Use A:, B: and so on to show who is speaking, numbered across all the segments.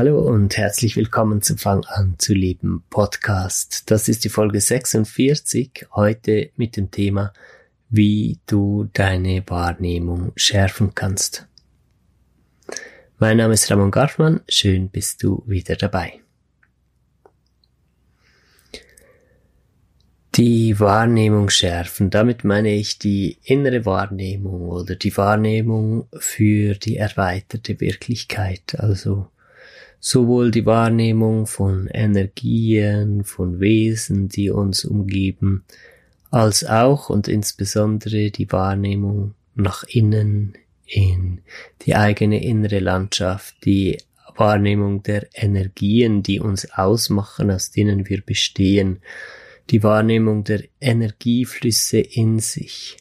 A: Hallo und herzlich willkommen zu Fang an zu leben Podcast. Das ist die Folge 46, heute mit dem Thema, wie du deine Wahrnehmung schärfen kannst. Mein Name ist Ramon Garfmann, schön bist du wieder dabei. Die Wahrnehmung schärfen, damit meine ich die innere Wahrnehmung oder die Wahrnehmung für die erweiterte Wirklichkeit, also sowohl die Wahrnehmung von Energien, von Wesen, die uns umgeben, als auch und insbesondere die Wahrnehmung nach innen in die eigene innere Landschaft, die Wahrnehmung der Energien, die uns ausmachen, aus denen wir bestehen, die Wahrnehmung der Energieflüsse in sich.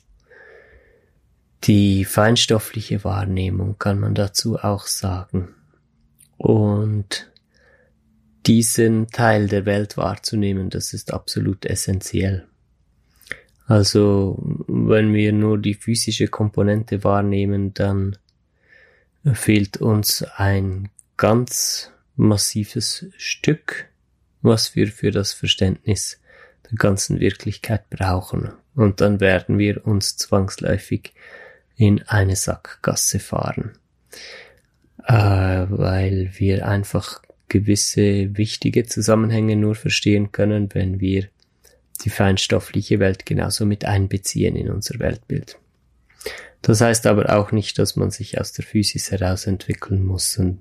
A: Die feinstoffliche Wahrnehmung kann man dazu auch sagen und diesen Teil der Welt wahrzunehmen, das ist absolut essentiell. Also wenn wir nur die physische Komponente wahrnehmen, dann fehlt uns ein ganz massives Stück, was wir für das Verständnis der ganzen Wirklichkeit brauchen. Und dann werden wir uns zwangsläufig in eine Sackgasse fahren äh, weil wir einfach gewisse wichtige Zusammenhänge nur verstehen können, wenn wir die feinstoffliche Welt genauso mit einbeziehen in unser Weltbild. Das heißt aber auch nicht, dass man sich aus der Physis heraus entwickeln muss und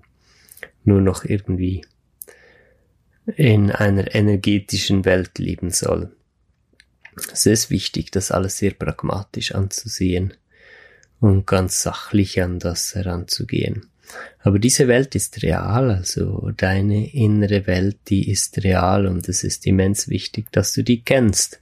A: nur noch irgendwie in einer energetischen Welt leben soll. Es ist wichtig, das alles sehr pragmatisch anzusehen und ganz sachlich an das heranzugehen. Aber diese Welt ist real, also deine innere Welt, die ist real und es ist immens wichtig, dass du die kennst.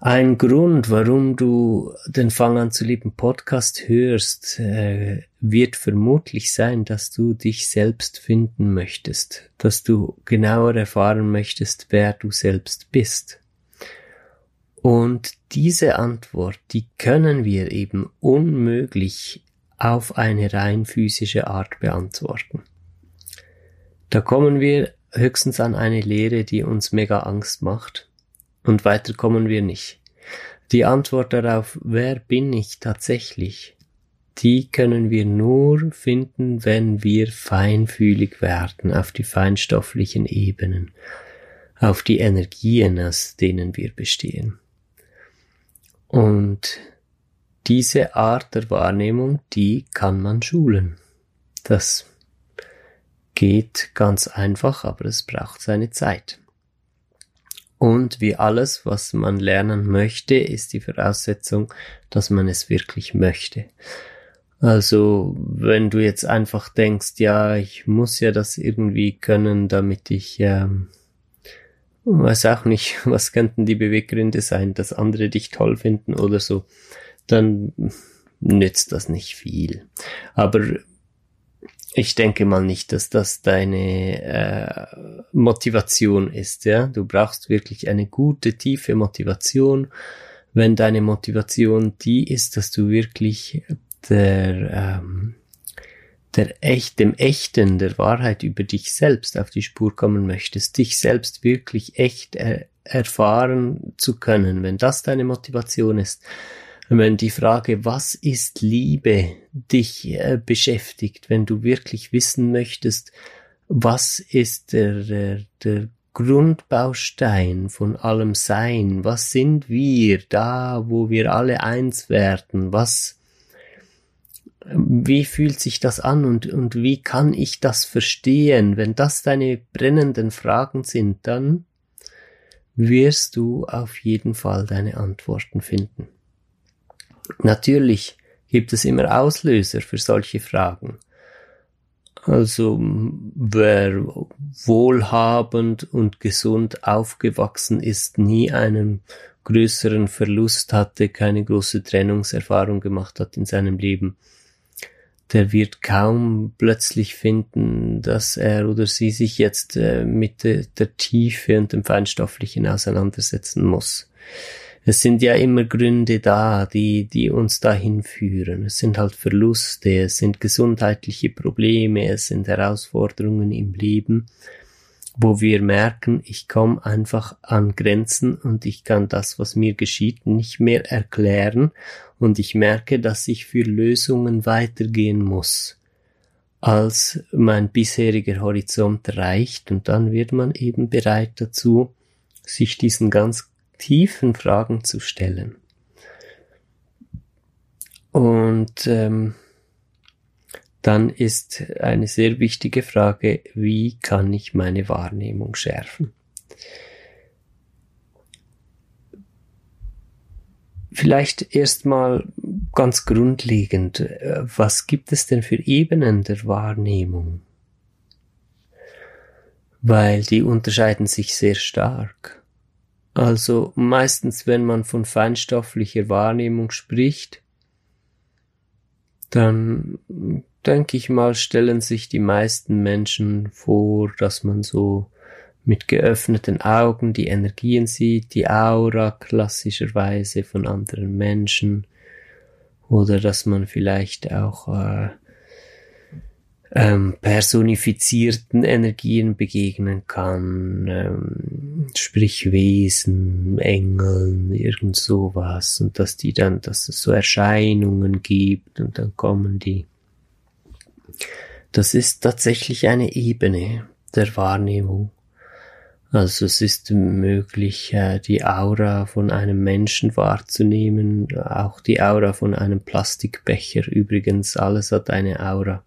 A: Ein Grund, warum du den Fang an zu lieben Podcast hörst, äh, wird vermutlich sein, dass du dich selbst finden möchtest, dass du genauer erfahren möchtest, wer du selbst bist. Und diese Antwort, die können wir eben unmöglich auf eine rein physische Art beantworten. Da kommen wir höchstens an eine Lehre, die uns mega Angst macht und weiter kommen wir nicht. Die Antwort darauf, wer bin ich tatsächlich, die können wir nur finden, wenn wir feinfühlig werden auf die feinstofflichen Ebenen, auf die Energien, aus denen wir bestehen. Und diese Art der Wahrnehmung, die kann man schulen. Das geht ganz einfach, aber es braucht seine Zeit. Und wie alles, was man lernen möchte, ist die Voraussetzung, dass man es wirklich möchte. Also, wenn du jetzt einfach denkst, ja, ich muss ja das irgendwie können, damit ich, ähm, weiß auch nicht, was könnten die Beweggründe sein, dass andere dich toll finden oder so, dann nützt das nicht viel. Aber ich denke mal nicht, dass das deine äh, Motivation ist. Ja, du brauchst wirklich eine gute tiefe Motivation. Wenn deine Motivation die ist, dass du wirklich der ähm, der echt, dem Echten, der Wahrheit über dich selbst auf die Spur kommen möchtest, dich selbst wirklich echt äh, erfahren zu können, wenn das deine Motivation ist, wenn die Frage, was ist Liebe, dich äh, beschäftigt, wenn du wirklich wissen möchtest, was ist der, der, der Grundbaustein von allem Sein, was sind wir da, wo wir alle eins werden, was wie fühlt sich das an und, und wie kann ich das verstehen? Wenn das deine brennenden Fragen sind, dann wirst du auf jeden Fall deine Antworten finden. Natürlich gibt es immer Auslöser für solche Fragen. Also wer wohlhabend und gesund aufgewachsen ist, nie einen größeren Verlust hatte, keine große Trennungserfahrung gemacht hat in seinem Leben, der wird kaum plötzlich finden, dass er oder sie sich jetzt äh, mit der, der Tiefe und dem Feinstofflichen auseinandersetzen muss. Es sind ja immer Gründe da, die, die uns dahin führen. Es sind halt Verluste, es sind gesundheitliche Probleme, es sind Herausforderungen im Leben, wo wir merken, ich komme einfach an Grenzen und ich kann das, was mir geschieht, nicht mehr erklären und ich merke, dass ich für Lösungen weitergehen muss, als mein bisheriger Horizont reicht und dann wird man eben bereit dazu, sich diesen ganz tiefen Fragen zu stellen. Und ähm, dann ist eine sehr wichtige Frage, wie kann ich meine Wahrnehmung schärfen? Vielleicht erstmal ganz grundlegend, äh, was gibt es denn für Ebenen der Wahrnehmung? Weil die unterscheiden sich sehr stark. Also meistens, wenn man von feinstofflicher Wahrnehmung spricht, dann denke ich mal, stellen sich die meisten Menschen vor, dass man so mit geöffneten Augen die Energien sieht, die Aura klassischerweise von anderen Menschen oder dass man vielleicht auch äh, ähm, personifizierten Energien begegnen kann, ähm, sprich Wesen, Engeln, irgend sowas, und dass die dann, dass es so Erscheinungen gibt und dann kommen die. Das ist tatsächlich eine Ebene der Wahrnehmung. Also es ist möglich, äh, die Aura von einem Menschen wahrzunehmen, auch die Aura von einem Plastikbecher. Übrigens, alles hat eine Aura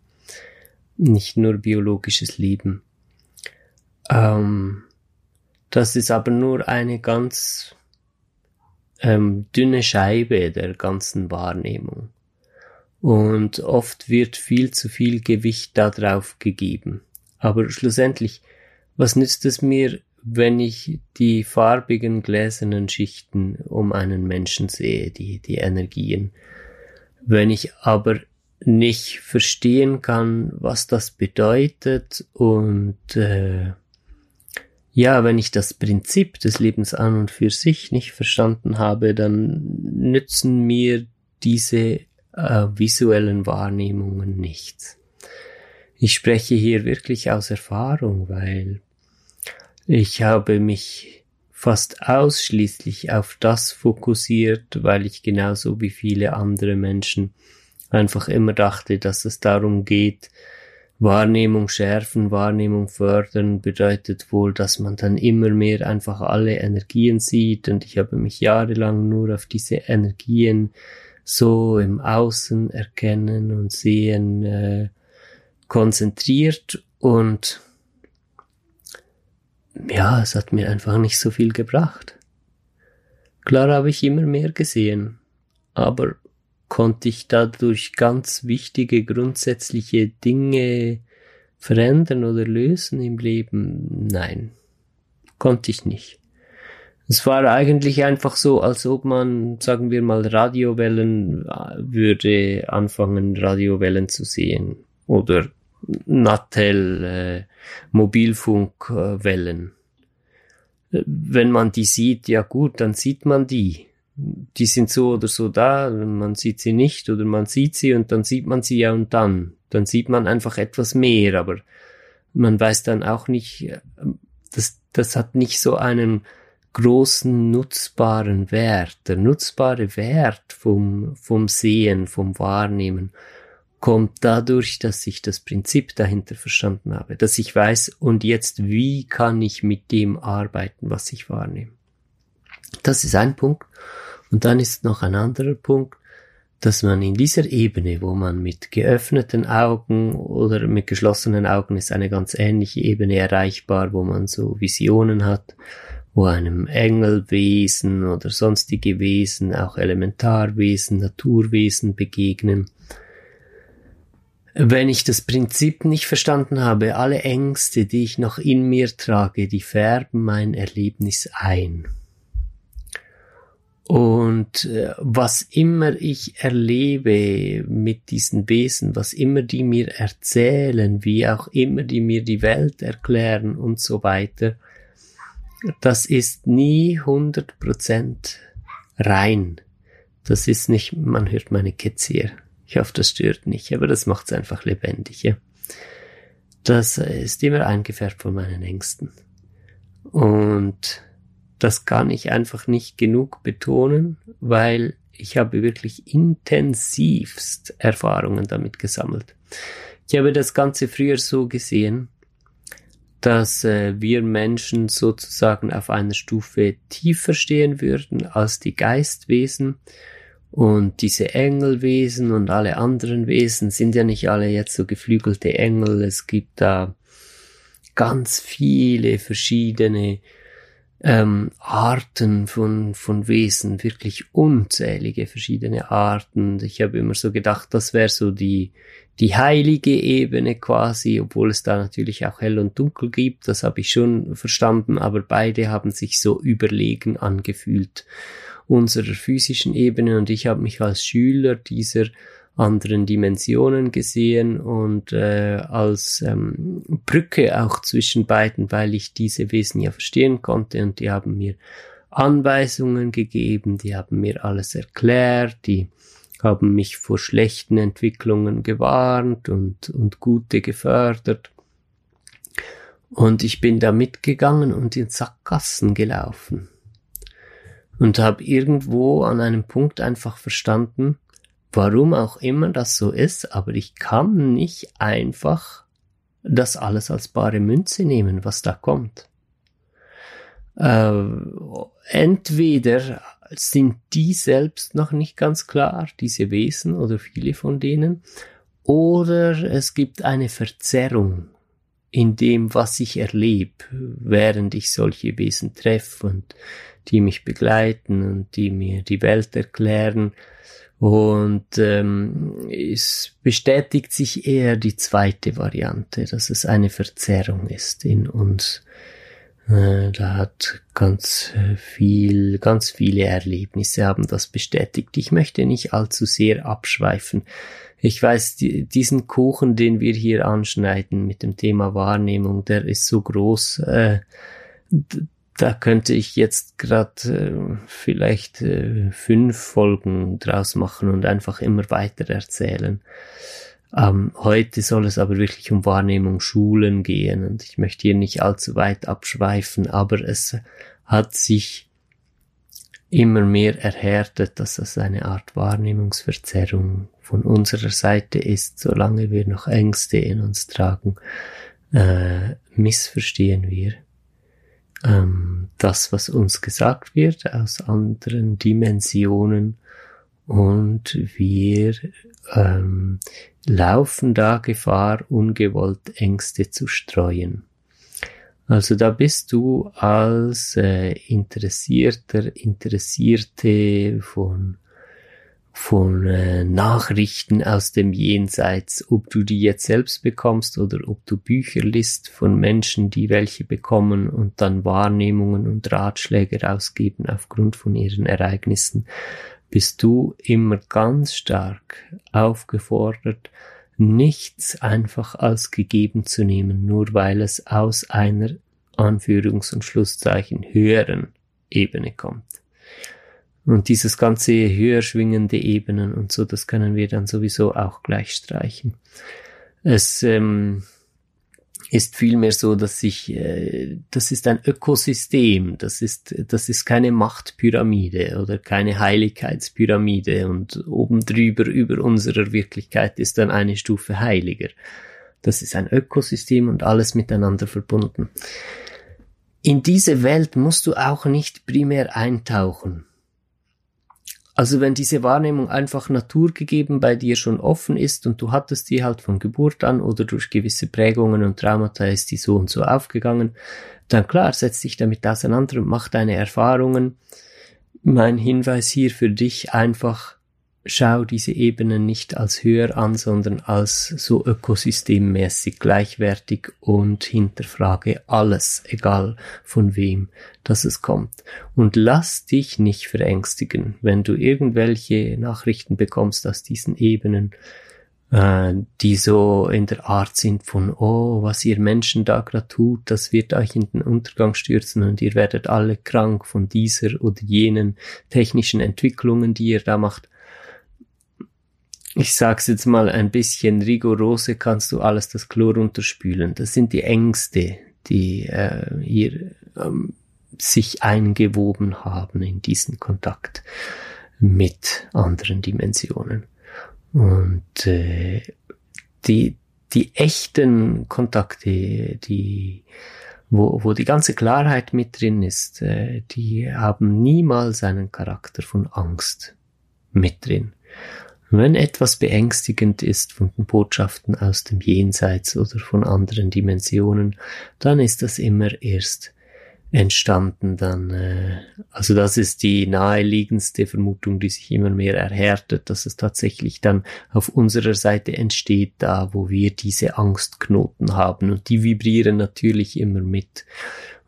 A: nicht nur biologisches Leben. Ähm, das ist aber nur eine ganz ähm, dünne Scheibe der ganzen Wahrnehmung. Und oft wird viel zu viel Gewicht darauf gegeben. Aber schlussendlich, was nützt es mir, wenn ich die farbigen gläsernen Schichten um einen Menschen sehe, die, die Energien? Wenn ich aber nicht verstehen kann, was das bedeutet und äh, ja, wenn ich das Prinzip des Lebens an und für sich nicht verstanden habe, dann nützen mir diese äh, visuellen Wahrnehmungen nichts. Ich spreche hier wirklich aus Erfahrung, weil ich habe mich fast ausschließlich auf das fokussiert, weil ich genauso wie viele andere Menschen einfach immer dachte, dass es darum geht, Wahrnehmung schärfen, Wahrnehmung fördern bedeutet wohl, dass man dann immer mehr einfach alle Energien sieht und ich habe mich jahrelang nur auf diese Energien so im Außen erkennen und sehen äh, konzentriert und ja, es hat mir einfach nicht so viel gebracht. Klar habe ich immer mehr gesehen, aber konnte ich dadurch ganz wichtige grundsätzliche Dinge verändern oder lösen im Leben? Nein, konnte ich nicht. Es war eigentlich einfach so, als ob man, sagen wir mal, Radiowellen äh, würde anfangen, Radiowellen zu sehen. Oder Nattel, äh, Mobilfunkwellen. Äh, wenn man die sieht, ja gut, dann sieht man die die sind so oder so da, man sieht sie nicht oder man sieht sie und dann sieht man sie ja und dann. Dann sieht man einfach etwas mehr, aber man weiß dann auch nicht, das, das hat nicht so einen großen nutzbaren Wert. Der nutzbare Wert vom, vom Sehen, vom Wahrnehmen kommt dadurch, dass ich das Prinzip dahinter verstanden habe, dass ich weiß, und jetzt wie kann ich mit dem arbeiten, was ich wahrnehme. Das ist ein Punkt. Und dann ist noch ein anderer Punkt, dass man in dieser Ebene, wo man mit geöffneten Augen oder mit geschlossenen Augen ist eine ganz ähnliche Ebene erreichbar, wo man so Visionen hat, wo einem Engelwesen oder sonstige Wesen, auch Elementarwesen, Naturwesen begegnen. Wenn ich das Prinzip nicht verstanden habe, alle Ängste, die ich noch in mir trage, die färben mein Erlebnis ein. Und äh, was immer ich erlebe mit diesen Wesen, was immer die mir erzählen, wie auch immer die mir die Welt erklären und so weiter, das ist nie 100% rein. Das ist nicht, man hört meine Kids hier. Ich hoffe, das stört nicht, aber das macht es einfach lebendig. Ja? Das ist immer eingefärbt von meinen Ängsten. Und das kann ich einfach nicht genug betonen, weil ich habe wirklich intensivst Erfahrungen damit gesammelt. Ich habe das Ganze früher so gesehen, dass äh, wir Menschen sozusagen auf einer Stufe tiefer stehen würden als die Geistwesen. Und diese Engelwesen und alle anderen Wesen sind ja nicht alle jetzt so geflügelte Engel. Es gibt da ganz viele verschiedene ähm, Arten von, von Wesen, wirklich unzählige verschiedene Arten. Ich habe immer so gedacht, das wäre so die, die heilige Ebene quasi, obwohl es da natürlich auch hell und dunkel gibt, das habe ich schon verstanden, aber beide haben sich so überlegen angefühlt unserer physischen Ebene und ich habe mich als Schüler dieser anderen Dimensionen gesehen und äh, als ähm, Brücke auch zwischen beiden, weil ich diese Wesen ja verstehen konnte und die haben mir Anweisungen gegeben, die haben mir alles erklärt, die haben mich vor schlechten Entwicklungen gewarnt und, und gute gefördert. Und ich bin da mitgegangen und in Sackgassen gelaufen. Und habe irgendwo an einem Punkt einfach verstanden, Warum auch immer das so ist, aber ich kann nicht einfach das alles als bare Münze nehmen, was da kommt. Äh, entweder sind die selbst noch nicht ganz klar, diese Wesen oder viele von denen, oder es gibt eine Verzerrung in dem, was ich erlebe, während ich solche Wesen treffe und die mich begleiten und die mir die Welt erklären. Und ähm, es bestätigt sich eher die zweite Variante, dass es eine Verzerrung ist in uns. Äh, da hat ganz viel, ganz viele Erlebnisse haben das bestätigt. Ich möchte nicht allzu sehr abschweifen. Ich weiß, die, diesen Kuchen, den wir hier anschneiden mit dem Thema Wahrnehmung, der ist so groß. Äh, da könnte ich jetzt gerade äh, vielleicht äh, fünf Folgen draus machen und einfach immer weiter erzählen. Ähm, heute soll es aber wirklich um Wahrnehmung Schulen gehen und ich möchte hier nicht allzu weit abschweifen, aber es hat sich immer mehr erhärtet, dass das eine Art Wahrnehmungsverzerrung von unserer Seite ist, solange wir noch Ängste in uns tragen, äh, missverstehen wir ähm, das, was uns gesagt wird aus anderen Dimensionen und wir ähm, laufen da Gefahr, ungewollt Ängste zu streuen. Also da bist du als äh, Interessierter, Interessierte von von äh, Nachrichten aus dem Jenseits, ob du die jetzt selbst bekommst oder ob du Bücher liest von Menschen, die welche bekommen und dann Wahrnehmungen und Ratschläge rausgeben aufgrund von ihren Ereignissen, bist du immer ganz stark aufgefordert, nichts einfach als gegeben zu nehmen, nur weil es aus einer Anführungs- und Schlusszeichen höheren Ebene kommt. Und dieses ganze höher schwingende Ebenen und so, das können wir dann sowieso auch gleich streichen. Es ähm, ist vielmehr so, dass ich, äh, das ist ein Ökosystem, das ist, das ist keine Machtpyramide oder keine Heiligkeitspyramide und oben drüber über unserer Wirklichkeit ist dann eine Stufe heiliger. Das ist ein Ökosystem und alles miteinander verbunden. In diese Welt musst du auch nicht primär eintauchen Also wenn diese Wahrnehmung einfach naturgegeben bei dir schon offen ist und du hattest die halt von Geburt an oder durch gewisse Prägungen und Traumata ist die so und so aufgegangen, dann klar, setz dich damit auseinander und mach deine Erfahrungen. Mein Hinweis hier für dich einfach, schau diese Ebenen nicht als höher an, sondern als so ökosystemmäßig gleichwertig und hinterfrage alles, egal von wem dass es kommt. Und lass dich nicht verängstigen, wenn du irgendwelche Nachrichten bekommst aus diesen Ebenen, äh, die so in der Art sind von, oh, was ihr Menschen da gerade tut, das wird euch in den Untergang stürzen und ihr werdet alle krank von dieser oder jenen technischen Entwicklungen, die ihr da macht ich sag's jetzt mal ein bisschen rigorose, kannst du alles das Chlor runterspülen. Das sind die Ängste, die äh, hier ähm, sich eingewoben haben in diesen Kontakt mit anderen Dimensionen. Und äh, die, die echten Kontakte, die, wo, wo die ganze Klarheit mit drin ist, äh, die haben niemals einen Charakter von Angst mit drin. Wenn etwas beängstigend ist von den Botschaften aus dem Jenseits oder von anderen Dimensionen, dann ist das immer erst entstanden dann. Äh, also das ist die naheliegendste Vermutung, die sich immer mehr erhärtet, dass es tatsächlich dann auf unserer Seite entsteht, da wo wir diese Angstknoten haben und die vibrieren natürlich immer mit.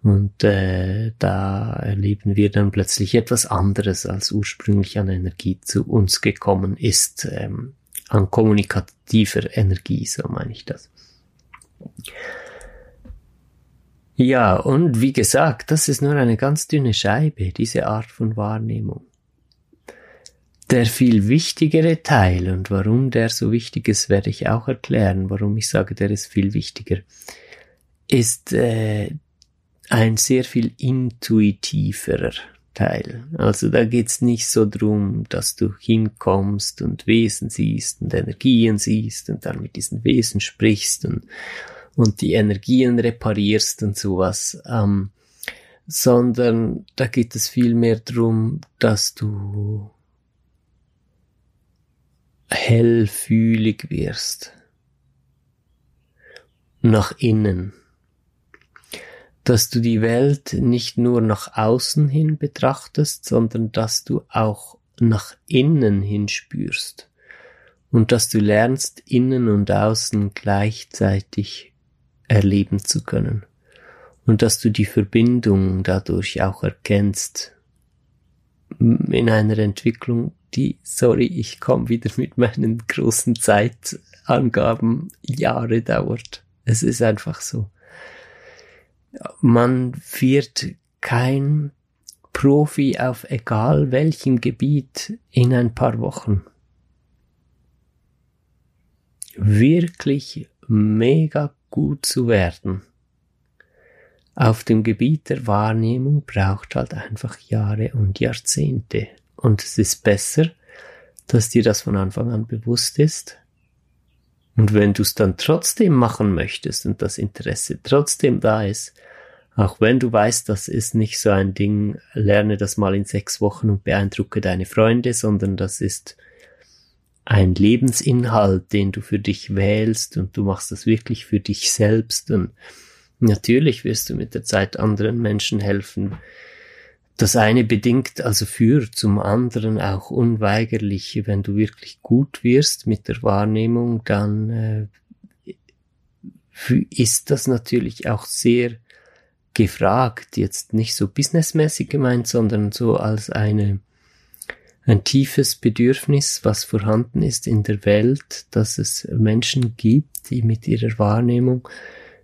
A: Und äh, da erleben wir dann plötzlich etwas anderes, als ursprünglich an Energie zu uns gekommen ist, ähm, an kommunikativer Energie, so meine ich das. Ja, und wie gesagt, das ist nur eine ganz dünne Scheibe, diese Art von Wahrnehmung. Der viel wichtigere Teil und warum der so wichtig ist, werde ich auch erklären, warum ich sage, der ist viel wichtiger, ist äh, ein sehr viel intuitiverer Teil. Also da geht's nicht so drum, dass du hinkommst und Wesen siehst und Energien siehst und dann mit diesen Wesen sprichst und, und die Energien reparierst und sowas, ähm, sondern da geht es vielmehr drum, dass du hellfühlig wirst. Nach innen dass du die Welt nicht nur nach außen hin betrachtest, sondern dass du auch nach innen hin spürst. Und dass du lernst, innen und außen gleichzeitig erleben zu können. Und dass du die Verbindung dadurch auch erkennst. In einer Entwicklung, die, sorry, ich komme wieder mit meinen großen Zeitangaben, Jahre dauert. Es ist einfach so man wird kein Profi auf egal welchem Gebiet in ein paar Wochen. Wirklich mega gut zu werden auf dem Gebiet der Wahrnehmung braucht halt einfach Jahre und Jahrzehnte. Und es ist besser, dass dir das von Anfang an bewusst ist. Und wenn du es dann trotzdem machen möchtest und das Interesse trotzdem da ist, auch wenn du weißt, das ist nicht so ein Ding, lerne das mal in sechs Wochen und beeindrucke deine Freunde, sondern das ist ein Lebensinhalt, den du für dich wählst und du machst das wirklich für dich selbst und natürlich wirst du mit der Zeit anderen Menschen helfen. Das eine bedingt also für zum anderen auch unweigerlich, wenn du wirklich gut wirst mit der Wahrnehmung, dann äh, ist das natürlich auch sehr gefragt, jetzt nicht so businessmäßig gemeint, sondern so als eine, ein tiefes Bedürfnis, was vorhanden ist in der Welt, dass es Menschen gibt, die mit ihrer Wahrnehmung,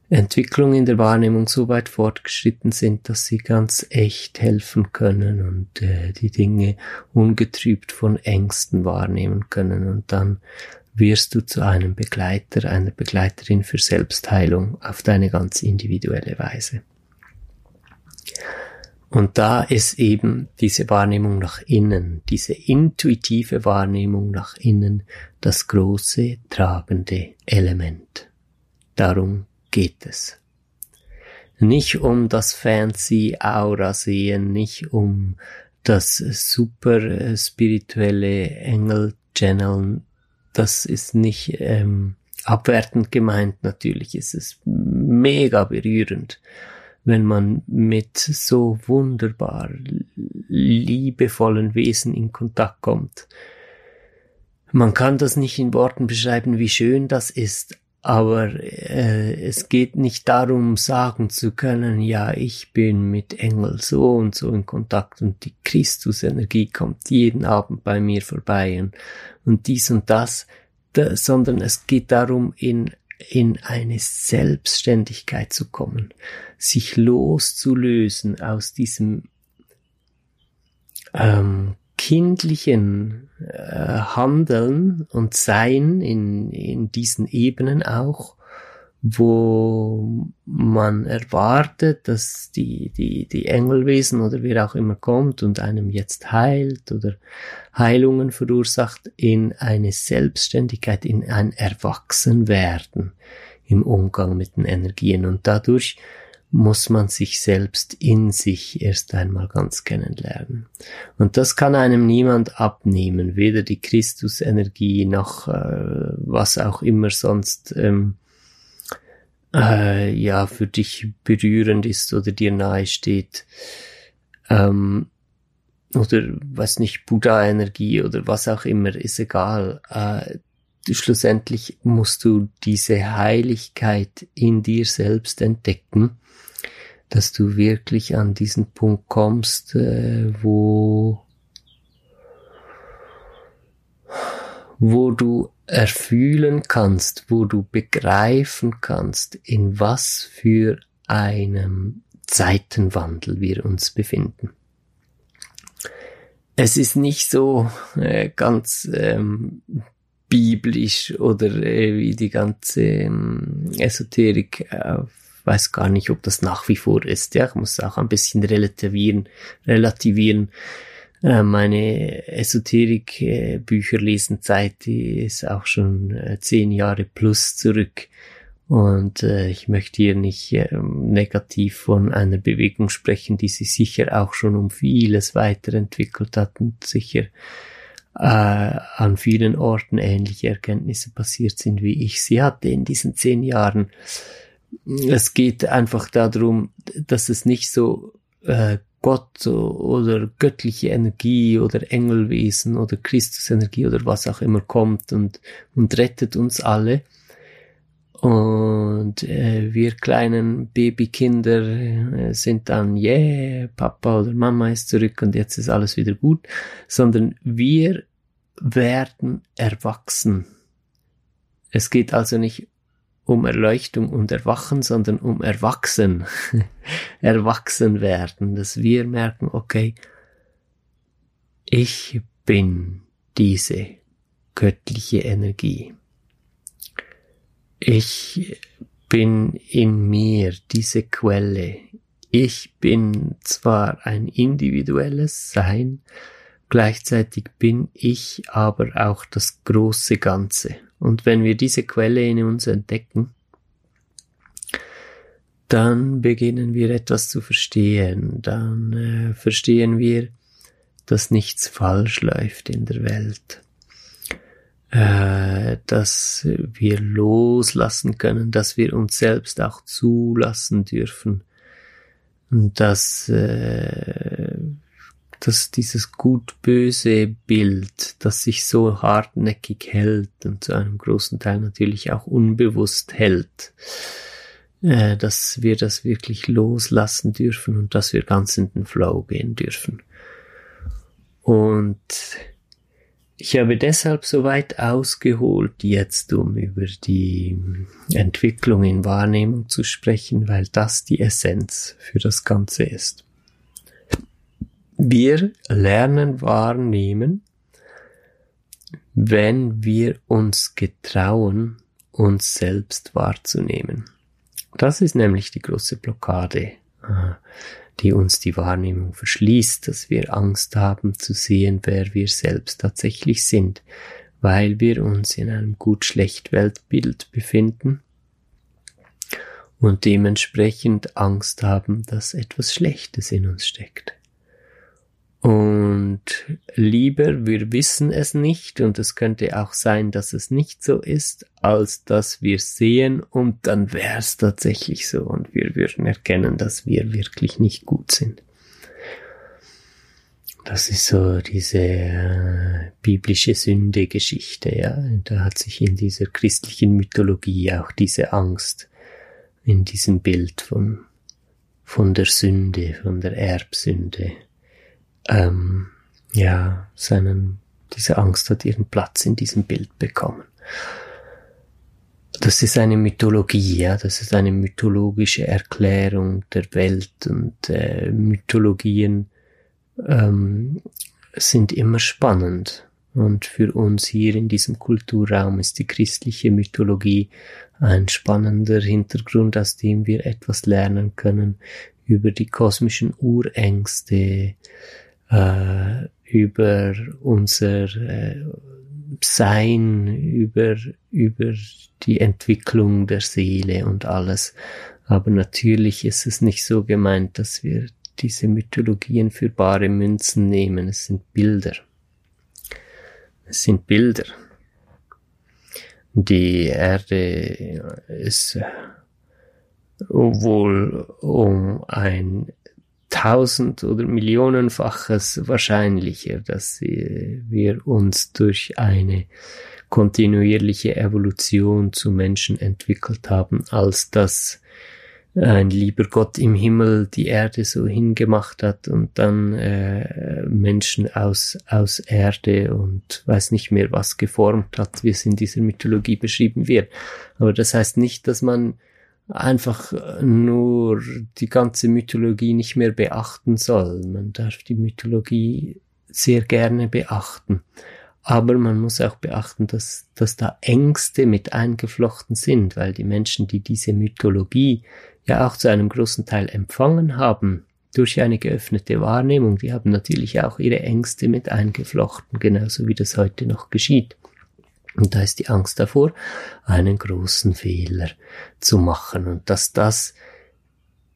A: Entwicklung in der Wahrnehmung so weit fortgeschritten sind, dass sie ganz echt helfen können und äh, die Dinge ungetrübt von Ängsten wahrnehmen können. Und dann wirst du zu einem Begleiter, einer Begleiterin für Selbstheilung auf deine ganz individuelle Weise. Und da ist eben diese Wahrnehmung nach innen, diese intuitive Wahrnehmung nach innen das große tragende Element. Darum geht es. Nicht um das fancy Aura sehen, nicht um das super äh, spirituelle Engel channeln, das ist nicht ähm, abwertend gemeint, natürlich ist es mega berührend, wenn man mit so wunderbar liebevollen Wesen in Kontakt kommt. Man kann das nicht in Worten beschreiben, wie schön das ist, aber äh, es geht nicht darum, sagen zu können, ja, ich bin mit Engel so und so in Kontakt und die Christusenergie kommt jeden Abend bei mir vorbei und, und dies und das, da, sondern es geht darum, in, in eine Selbstständigkeit zu kommen, sich loszulösen aus diesem ähm, kindlichen äh, Handeln und Sein in, in diesen Ebenen auch, wo man erwartet, dass die, die, die Engelwesen oder wer auch immer kommt und einem jetzt heilt oder Heilungen verursacht, in eine Selbstständigkeit, in ein Erwachsenwerden im Umgang mit den Energien. Und dadurch muss man sich selbst in sich erst einmal ganz kennenlernen. Und das kann einem niemand abnehmen, weder die Christusenergie noch äh, was auch immer sonst ähm, äh, ja für dich berührend ist oder dir nahe steht. Ähm, oder weiß nicht, Buddha-Energie oder was auch immer, ist egal. Äh, schlussendlich musst du diese Heiligkeit in dir selbst entdecken dass du wirklich an diesen Punkt kommst, äh, wo, wo du erfühlen kannst, wo du begreifen kannst, in was für einem Zeitenwandel wir uns befinden. Es ist nicht so äh, ganz ähm, biblisch oder äh, wie die ganze ähm, Esoterik auf weiß gar nicht, ob das nach wie vor ist. Ja, ich muss auch ein bisschen relativieren, relativieren. Äh, meine Esoterik-Bücher lesen Zeit, die ist auch schon äh, zehn Jahre plus zurück. Und äh, ich möchte hier nicht äh, negativ von einer Bewegung sprechen, die sich sicher auch schon um vieles weiterentwickelt hat und sicher äh, an vielen Orten ähnliche Erkenntnisse passiert sind, wie ich sie hatte in diesen zehn Jahren es geht einfach darum, dass es nicht so äh, Gott oder göttliche Energie oder Engelwesen oder Christusenergie oder was auch immer kommt und, und rettet uns alle. Und äh, wir kleinen Babykinder äh, sind dann, yeah, Papa oder Mama ist zurück und jetzt ist alles wieder gut, sondern wir werden erwachsen. Es geht also nicht um Erleuchtung und Erwachen, sondern um Erwachsen, erwachsen werden, dass wir merken, okay, ich bin diese göttliche Energie. Ich bin in mir diese Quelle. Ich bin zwar ein individuelles Sein, gleichzeitig bin ich aber auch das große Ganze. Und wenn wir diese Quelle in uns entdecken, dann beginnen wir etwas zu verstehen. Dann äh, verstehen wir, dass nichts falsch läuft in der Welt. Äh, dass wir loslassen können, dass wir uns selbst auch zulassen dürfen. Dass äh, dass dieses gut-böse Bild, das sich so hartnäckig hält und zu einem großen Teil natürlich auch unbewusst hält, äh, dass wir das wirklich loslassen dürfen und dass wir ganz in den Flow gehen dürfen. Und ich habe deshalb so weit ausgeholt jetzt, um über die Entwicklung in Wahrnehmung zu sprechen, weil das die Essenz für das Ganze ist. Wir lernen wahrnehmen, wenn wir uns getrauen, uns selbst wahrzunehmen. Das ist nämlich die große Blockade, die uns die Wahrnehmung verschließt, dass wir Angst haben zu sehen, wer wir selbst tatsächlich sind, weil wir uns in einem gut-schlecht-Weltbild befinden und dementsprechend Angst haben, dass etwas Schlechtes in uns steckt. Und lieber, wir wissen es nicht und es könnte auch sein, dass es nicht so ist, als dass wir sehen und dann wäre es tatsächlich so und wir würden erkennen, dass wir wirklich nicht gut sind. Das ist so diese äh, biblische Sünde-Geschichte, ja. Da hat sich in dieser christlichen Mythologie auch diese Angst in diesem Bild von, von der Sünde, von der Erbsünde, ähm, ja, seinen, diese Angst hat ihren Platz in diesem Bild bekommen. Das ist eine Mythologie, ja, das ist eine mythologische Erklärung der Welt und äh, Mythologien ähm, sind immer spannend. Und für uns hier in diesem Kulturraum ist die christliche Mythologie ein spannender Hintergrund, aus dem wir etwas lernen können über die kosmischen Urängste, äh, über unser äh, Sein, über, über die Entwicklung der Seele und alles. Aber natürlich ist es nicht so gemeint, dass wir diese Mythologien für bare Münzen nehmen. Es sind Bilder. Es sind Bilder. Die Erde ist wohl um ein tausend oder millionenfaches wahrscheinlicher, dass wir uns durch eine kontinuierliche Evolution zu Menschen entwickelt haben, als dass ein lieber Gott im Himmel die Erde so hingemacht hat und dann äh, Menschen aus, aus Erde und weiß nicht mehr was geformt hat, wie es in dieser Mythologie beschrieben wird. Aber das heißt nicht, dass man einfach nur die ganze Mythologie nicht mehr beachten soll. Man darf die Mythologie sehr gerne beachten. Aber man muss auch beachten, dass, dass da Ängste mit eingeflochten sind, weil die Menschen, die diese Mythologie ja auch zu einem großen Teil empfangen haben, durch eine geöffnete Wahrnehmung, die haben natürlich auch ihre Ängste mit eingeflochten, genauso wie das heute noch geschieht. Und da ist die Angst davor, einen großen Fehler zu machen und dass das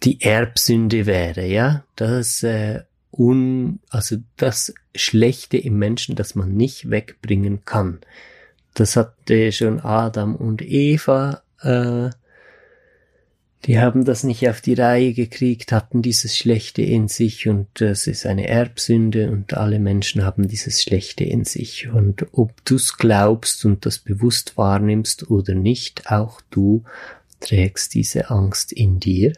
A: die Erbsünde wäre, ja, das äh, un, also das Schlechte im Menschen, das man nicht wegbringen kann. Das hatte schon Adam und Eva äh, die haben das nicht auf die Reihe gekriegt, hatten dieses Schlechte in sich und das ist eine Erbsünde und alle Menschen haben dieses Schlechte in sich. Und ob du's glaubst und das bewusst wahrnimmst oder nicht, auch du trägst diese Angst in dir,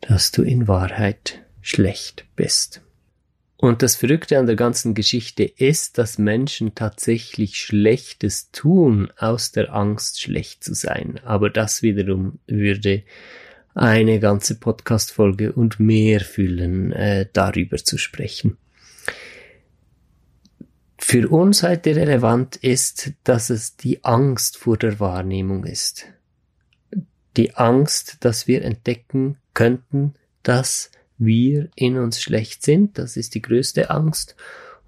A: dass du in Wahrheit schlecht bist. Und das Verrückte an der ganzen Geschichte ist, dass Menschen tatsächlich Schlechtes tun, aus der Angst schlecht zu sein. Aber das wiederum würde eine ganze Podcast-Folge und mehr füllen, äh, darüber zu sprechen. Für uns heute relevant ist, dass es die Angst vor der Wahrnehmung ist. Die Angst, dass wir entdecken könnten, dass wir in uns schlecht sind, das ist die größte Angst,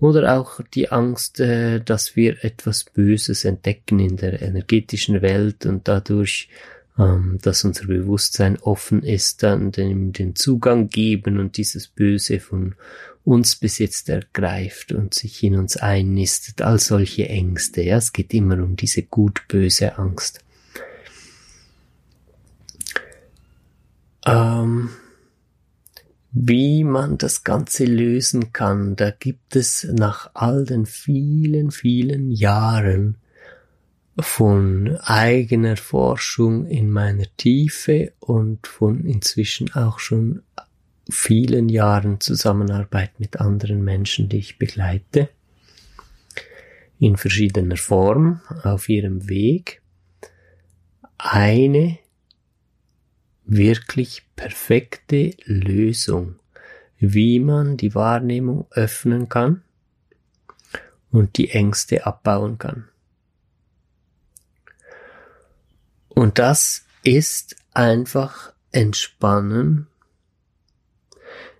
A: oder auch die Angst, äh, dass wir etwas Böses entdecken in der energetischen Welt und dadurch, ähm, dass unser Bewusstsein offen ist, dann dem den Zugang geben und dieses Böse von uns bis jetzt ergreift und sich in uns einnistet, all solche Ängste. Ja, es geht immer um diese gut-böse Angst. Ähm, wie man das Ganze lösen kann, da gibt es nach all den vielen, vielen Jahren von eigener Forschung in meiner Tiefe und von inzwischen auch schon vielen Jahren Zusammenarbeit mit anderen Menschen, die ich begleite, in verschiedener Form auf ihrem Weg, eine wirklich perfekte Lösung, wie man die Wahrnehmung öffnen kann und die Ängste abbauen kann. Und das ist einfach entspannen,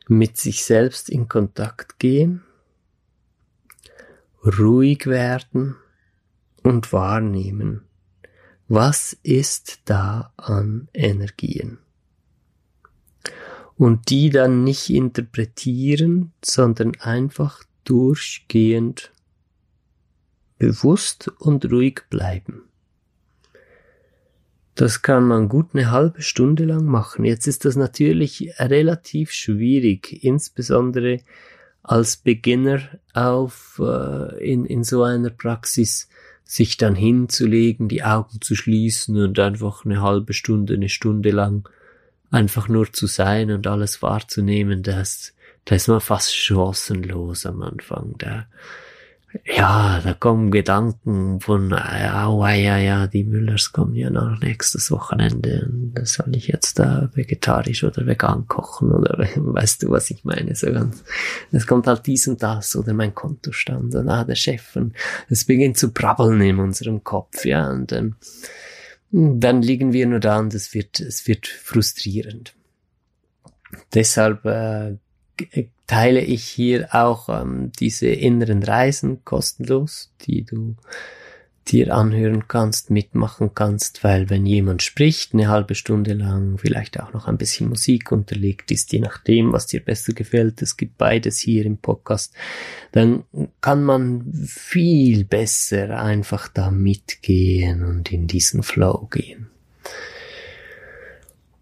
A: mit sich selbst in Kontakt gehen, ruhig werden und wahrnehmen. Was ist da an Energien? Und die dann nicht interpretieren, sondern einfach durchgehend bewusst und ruhig bleiben. Das kann man gut eine halbe Stunde lang machen. Jetzt ist das natürlich relativ schwierig, insbesondere als Beginner auf äh, in, in so einer Praxis sich dann hinzulegen, die Augen zu schließen und einfach eine halbe Stunde, eine Stunde lang einfach nur zu sein und alles wahrzunehmen, das, da ist man fast chancenlos am Anfang. Da, ja, da kommen Gedanken von, oh, ja, ja, die Müllers kommen ja noch nächstes Wochenende und da soll ich jetzt da vegetarisch oder vegan kochen oder weißt du, was ich meine, so ganz, es kommt halt dies und das oder mein Kontostand und ah, der Chef und es beginnt zu brabbeln in unserem Kopf, ja, und dann, dann liegen wir nur da und es wird, es wird frustrierend. Deshalb äh, teile ich hier auch ähm, diese inneren Reisen kostenlos, die du dir anhören kannst, mitmachen kannst, weil wenn jemand spricht, eine halbe Stunde lang, vielleicht auch noch ein bisschen Musik unterlegt ist, je nachdem, was dir besser gefällt, es gibt beides hier im Podcast, dann kann man viel besser einfach da mitgehen und in diesen Flow gehen.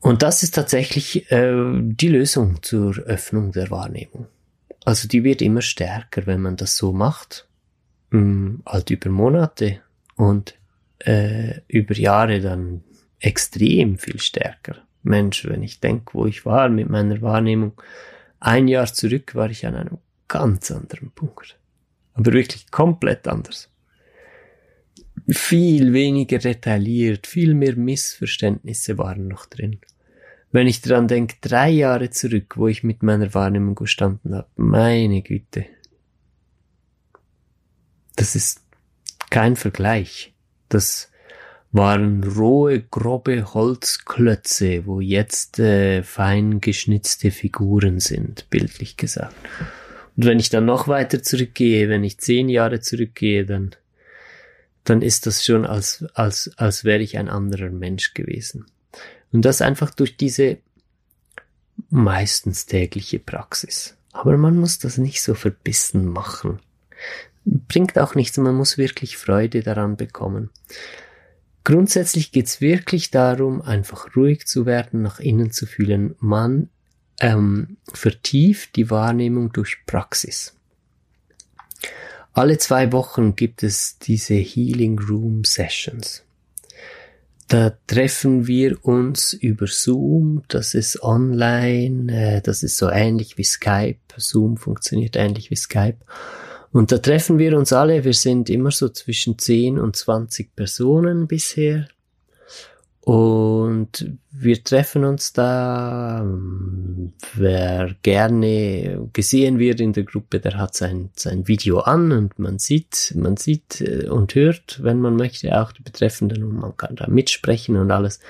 A: Und das ist tatsächlich äh, die Lösung zur Öffnung der Wahrnehmung. Also die wird immer stärker, wenn man das so macht, mh, mm, halt über Monate und äh, über Jahre dann extrem viel stärker. Mensch, wenn ich denke, wo ich war mit meiner Wahrnehmung, ein Jahr zurück war ich an einem ganz anderen Punkt. Aber wirklich komplett anders. Viel weniger detailliert, viel mehr Missverständnisse waren noch drin. Wenn ich daran denke, drei Jahre zurück, wo ich mit meiner Wahrnehmung gestanden habe, meine Güte. Das ist kein Vergleich. Das waren rohe, grobe Holzklötze, wo jetzt äh, fein geschnitzte Figuren sind, bildlich gesagt. Und wenn ich dann noch weiter zurückgehe, wenn ich zehn Jahre zurückgehe, dann, dann ist das schon als, als, als wäre ich ein anderer Mensch gewesen. Und das einfach durch diese meistens tägliche Praxis. Aber man muss das nicht so verbissen machen. Bringt auch nichts, man muss wirklich Freude daran bekommen. Grundsätzlich geht's wirklich darum, einfach ruhig zu werden, nach innen zu fühlen. Man ähm, vertieft die Wahrnehmung durch Praxis. Alle zwei Wochen gibt es diese Healing Room Sessions. Da treffen wir uns über Zoom, das ist online, äh, das ist so ähnlich wie Skype. Zoom funktioniert ähnlich wie Skype. Und da treffen wir uns alle, wir sind immer so zwischen 10 und 20 Personen bisher. Und wir treffen uns da, wer gerne gesehen wird in der Gruppe, der hat sein, sein Video an und man sieht, man sieht äh, und hört, wenn man möchte, auch die Betreffenden und man kann da mitsprechen und alles.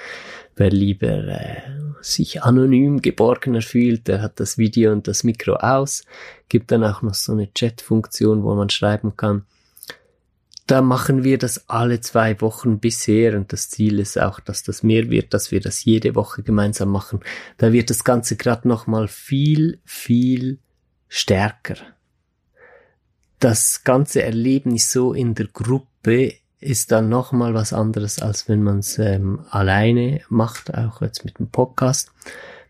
A: Wer lieber äh, sich anonym geborgener fühlt, der hat das Video und das Mikro aus. Gibt dann auch noch so eine Chat-Funktion, wo man schreiben kann da machen wir das alle zwei Wochen bisher und das Ziel ist auch, dass das mehr wird, dass wir das jede Woche gemeinsam machen. Da wird das Ganze gerade nochmal viel, viel stärker. Das ganze Erlebnis so in der Gruppe ist dann nochmal was anderes, als wenn man es ähm, alleine macht, auch jetzt mit dem Podcast.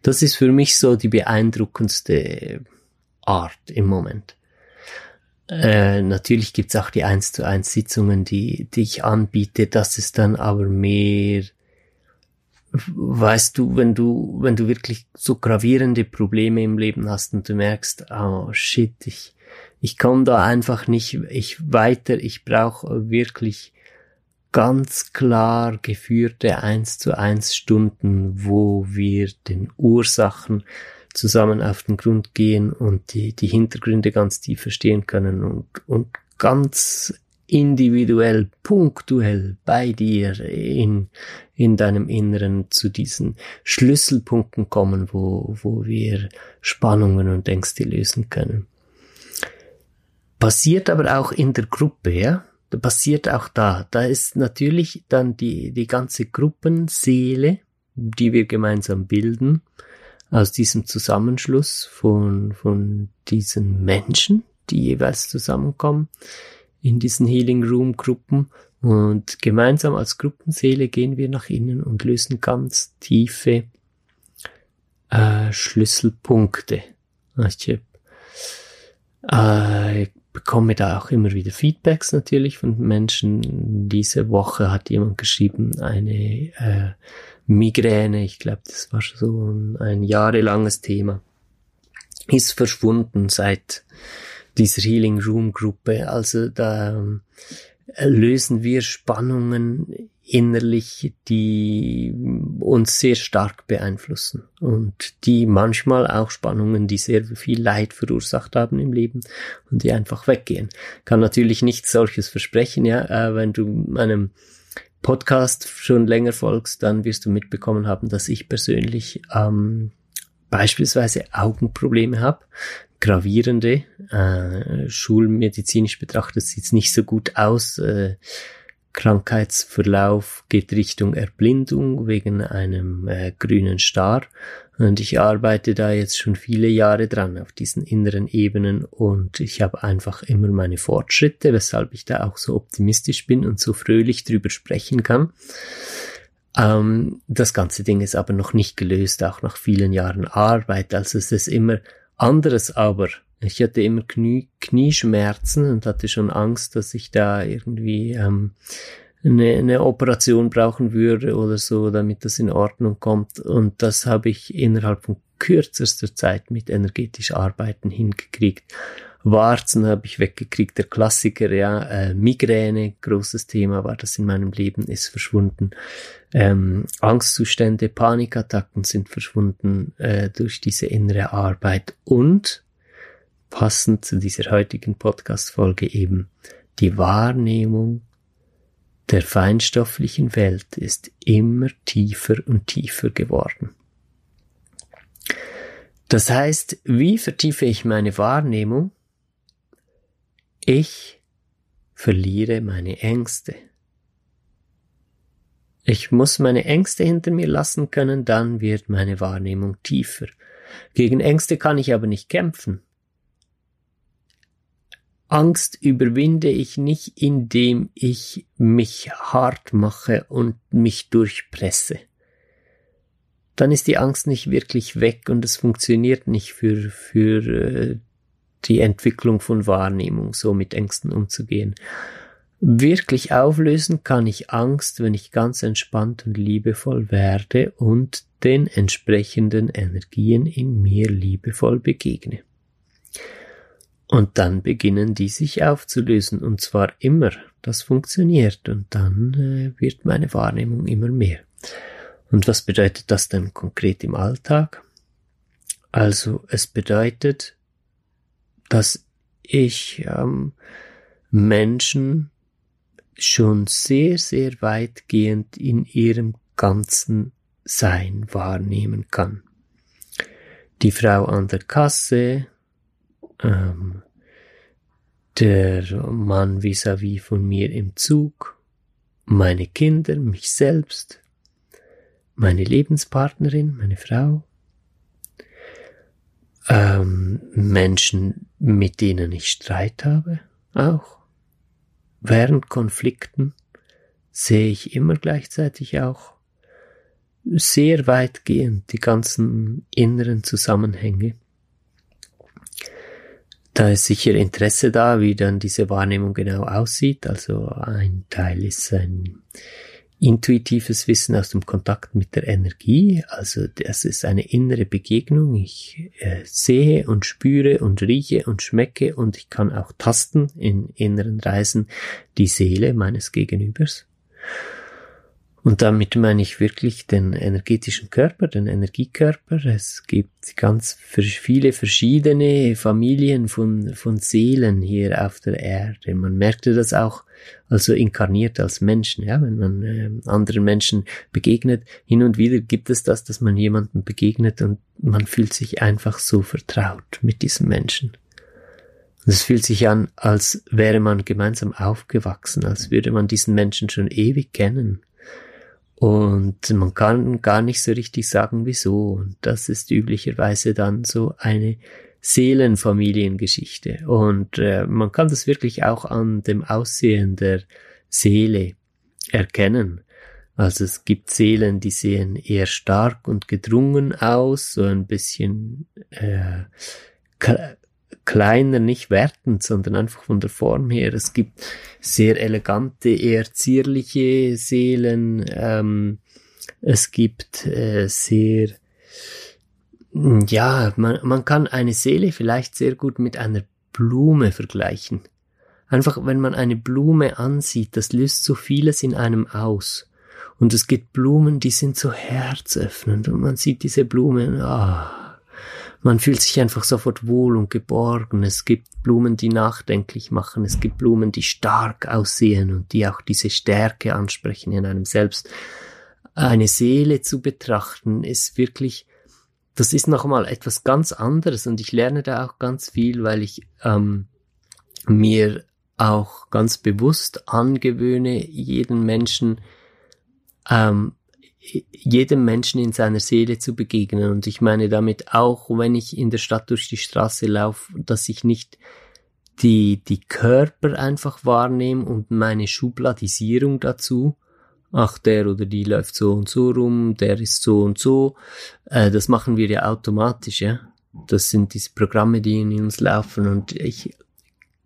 A: Das ist für mich so die beeindruckendste Art im Moment. Äh, natürlich gibt's auch die 1 zu 1 Sitzungen, die, die ich anbiete. Das ist dann aber mehr, weißt du, wenn du, wenn du wirklich so gravierende Probleme im Leben hast und du merkst, oh shit, ich, ich komme da einfach nicht ich weiter, ich brauche wirklich ganz klar geführte 1 zu 1 Stunden, wo wir den Ursachen zusammen auf den Grund gehen und die, die Hintergründe ganz tief verstehen können und, und ganz individuell, punktuell bei dir in, in deinem Inneren zu diesen Schlüsselpunkten kommen, wo, wo wir Spannungen und Ängste lösen können. Passiert aber auch in der Gruppe, ja? Passiert auch da. Da ist natürlich dann die, die ganze Gruppenseele, die wir gemeinsam bilden, aus diesem Zusammenschluss von, von diesen Menschen, die jeweils zusammenkommen in diesen Healing Room Gruppen und gemeinsam als Gruppenseele gehen wir nach innen und lösen ganz tiefe äh, Schlüsselpunkte. Ich äh, bekomme da auch immer wieder Feedbacks natürlich von Menschen. Diese Woche hat jemand geschrieben, eine äh, Migräne, ich glaube, das war so ein, ein jahrelanges Thema, ist verschwunden seit dieser Healing Room Gruppe. Also da äh, lösen wir Spannungen innerlich, die uns sehr stark beeinflussen und die manchmal auch Spannungen, die sehr viel Leid verursacht haben im Leben und die einfach weggehen. Kann natürlich nicht solches versprechen, ja, äh, wenn du meinem Podcast schon länger folgst, dann wirst du mitbekommen haben, dass ich persönlich ähm, beispielsweise Augenprobleme habe, gravierende, äh, schulmedizinisch betrachtet sieht es nicht so gut aus, äh, Krankheitsverlauf geht Richtung Erblindung wegen einem äh, grünen Star. Und ich arbeite da jetzt schon viele Jahre dran auf diesen inneren Ebenen und ich habe einfach immer meine Fortschritte, weshalb ich da auch so optimistisch bin und so fröhlich drüber sprechen kann. Ähm, das ganze Ding ist aber noch nicht gelöst, auch nach vielen Jahren Arbeit. Also es ist immer anderes aber ich hatte immer Knie, Knieschmerzen und hatte schon Angst, dass ich da irgendwie ähm, eine, eine Operation brauchen würde oder so, damit das in Ordnung kommt. Und das habe ich innerhalb von kürzester Zeit mit energetisch Arbeiten hingekriegt. Warzen habe ich weggekriegt, der Klassiker, ja, äh, Migräne, großes Thema war das in meinem Leben, ist verschwunden. Ähm, Angstzustände, Panikattacken sind verschwunden äh, durch diese innere Arbeit und passend zu dieser heutigen Podcast-Folge eben die Wahrnehmung der feinstofflichen Welt ist immer tiefer und tiefer geworden. Das heißt, wie vertiefe ich meine Wahrnehmung? Ich verliere meine Ängste. Ich muss meine Ängste hinter mir lassen können, dann wird meine Wahrnehmung tiefer. Gegen Ängste kann ich aber nicht kämpfen. Angst überwinde ich nicht, indem ich mich hart mache und mich durchpresse. Dann ist die Angst nicht wirklich weg und es funktioniert nicht für, für äh, die Entwicklung von Wahrnehmung, so mit Ängsten umzugehen. Wirklich auflösen kann ich Angst, wenn ich ganz entspannt und liebevoll werde und den entsprechenden Energien in mir liebevoll begegne. Und dann beginnen die sich aufzulösen und zwar immer. Das funktioniert und dann äh, wird meine Wahrnehmung immer mehr. Und was bedeutet das denn konkret im Alltag? Also es bedeutet, dass ich ähm, Menschen schon sehr, sehr weitgehend in ihrem ganzen Sein wahrnehmen kann. Die Frau an der Kasse, ähm, der Mann vis-à-vis -vis von mir im Zug, meine Kinder, mich selbst, meine Lebenspartnerin, meine Frau, ähm, Menschen, mit denen ich Streit habe, auch. Während Konflikten sehe ich immer gleichzeitig auch sehr weitgehend die ganzen inneren Zusammenhänge da ist sicher Interesse da, wie dann diese Wahrnehmung genau aussieht. Also ein Teil ist ein intuitives Wissen aus dem Kontakt mit der Energie. Also das ist eine innere Begegnung. Ich äh, sehe und spüre und rieche und schmecke und ich kann auch tasten in inneren Reisen die Seele meines Gegenübers. Und damit meine ich wirklich den energetischen Körper, den Energiekörper. Es gibt ganz viele verschiedene Familien von, von Seelen hier auf der Erde. Man merkte das auch also inkarniert als Menschen, ja, wenn man äh, anderen Menschen begegnet. Hin und wieder gibt es das, dass man jemandem begegnet und man fühlt sich einfach so vertraut mit diesem Menschen. Und es fühlt sich an, als wäre man gemeinsam aufgewachsen, als würde man diesen Menschen schon ewig kennen. Und man kann gar nicht so richtig sagen, wieso. Und das ist üblicherweise dann so eine Seelenfamiliengeschichte. Und äh, man kann das wirklich auch an dem Aussehen der Seele erkennen. Also es gibt Seelen, die sehen eher stark und gedrungen aus, so ein bisschen äh, kleiner, nicht wertend, sondern einfach von der Form her. Es gibt sehr elegante, eher zierliche Seelen. Ähm, es gibt äh, sehr, ja, man, man kann eine Seele vielleicht sehr gut mit einer Blume vergleichen. Einfach, wenn man eine Blume ansieht, das löst so vieles in einem aus. Und es gibt Blumen, die sind so herzöffnend und man sieht diese Blumen, ah, man fühlt sich einfach sofort wohl und geborgen. Es gibt Blumen, die nachdenklich machen. Es gibt Blumen, die stark aussehen und die auch diese Stärke ansprechen in einem selbst. Eine Seele zu betrachten ist wirklich, das ist nochmal etwas ganz anderes und ich lerne da auch ganz viel, weil ich ähm, mir auch ganz bewusst angewöhne, jeden Menschen ähm, jedem Menschen in seiner Seele zu begegnen. Und ich meine damit auch, wenn ich in der Stadt durch die Straße laufe, dass ich nicht die, die Körper einfach wahrnehme und meine Schubladisierung dazu. Ach, der oder die läuft so und so rum, der ist so und so. Äh, das machen wir ja automatisch, ja. Das sind diese Programme, die in uns laufen und ich